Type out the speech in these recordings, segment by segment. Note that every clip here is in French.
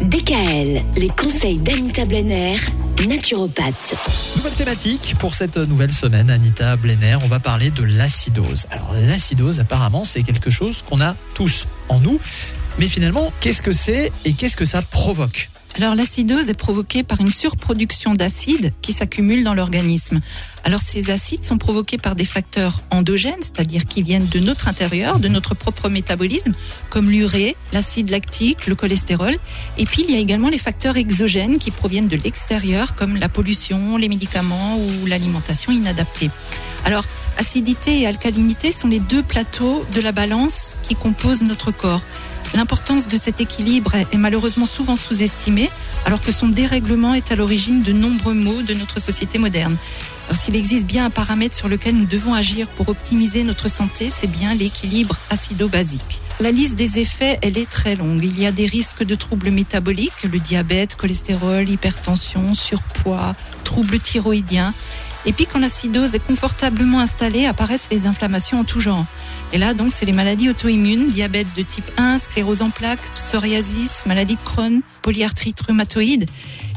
DKL, les conseils d'Anita Blenner, naturopathe. Nouvelle thématique pour cette nouvelle semaine, Anita Blenner. On va parler de l'acidose. Alors, l'acidose, apparemment, c'est quelque chose qu'on a tous en nous. Mais finalement, qu'est-ce que c'est et qu'est-ce que ça provoque alors l'acidose est provoquée par une surproduction d'acides qui s'accumulent dans l'organisme. Alors ces acides sont provoqués par des facteurs endogènes, c'est-à-dire qui viennent de notre intérieur, de notre propre métabolisme, comme l'urée, l'acide lactique, le cholestérol. Et puis il y a également les facteurs exogènes qui proviennent de l'extérieur, comme la pollution, les médicaments ou l'alimentation inadaptée. Alors acidité et alcalinité sont les deux plateaux de la balance qui composent notre corps. L'importance de cet équilibre est malheureusement souvent sous-estimée, alors que son dérèglement est à l'origine de nombreux maux de notre société moderne. s'il existe bien un paramètre sur lequel nous devons agir pour optimiser notre santé, c'est bien l'équilibre acido-basique. La liste des effets, elle est très longue. Il y a des risques de troubles métaboliques, le diabète, cholestérol, hypertension, surpoids, troubles thyroïdiens. Et puis quand l'acidose est confortablement installée, apparaissent les inflammations en tout genre. Et là, donc, c'est les maladies auto-immunes, diabète de type 1, sclérose en plaques, psoriasis, maladie de Crohn, polyarthrite rhumatoïde.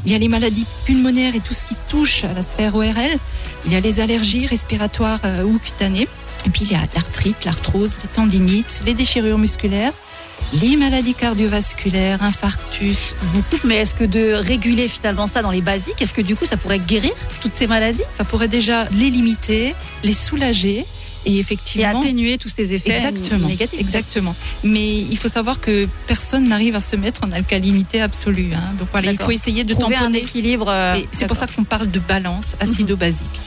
Il y a les maladies pulmonaires et tout ce qui touche à la sphère ORL. Il y a les allergies respiratoires euh, ou cutanées. Et puis il y a l'arthrite, l'arthrose, les tendinites, les déchirures musculaires, les maladies cardiovasculaires, infarctus. Mais est-ce que de réguler finalement ça dans les basiques, est-ce que du coup ça pourrait guérir toutes ces maladies? Ça pourrait déjà les limiter, les soulager et effectivement et atténuer tous ces effets exactement, négatifs. Exactement. Mais il faut savoir que personne n'arrive à se mettre en alcalinité absolue. Hein. Donc voilà, il faut essayer de Trouver tamponner. un équilibre. Euh, c'est pour ça qu'on parle de balance acido-basique.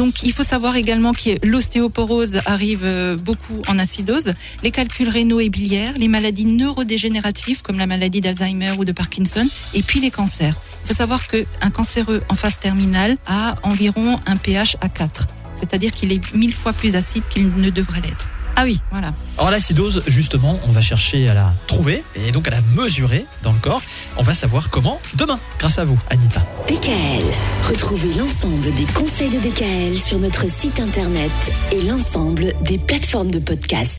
Donc il faut savoir également que l'ostéoporose arrive euh, beaucoup en acidose, les calculs rénaux et biliaires, les maladies neurodégénératives comme la maladie d'Alzheimer ou de Parkinson, et puis les cancers. Il faut savoir qu'un cancéreux en phase terminale a environ un pH à 4, c'est-à-dire qu'il est mille fois plus acide qu'il ne devrait l'être. Ah oui. Voilà. Alors l'acidose, justement, on va chercher à la trouver et donc à la mesurer dans le corps. On va savoir comment demain, grâce à vous, Anita. DKL. Retrouvez l'ensemble des conseils de DKL sur notre site internet et l'ensemble des plateformes de podcast.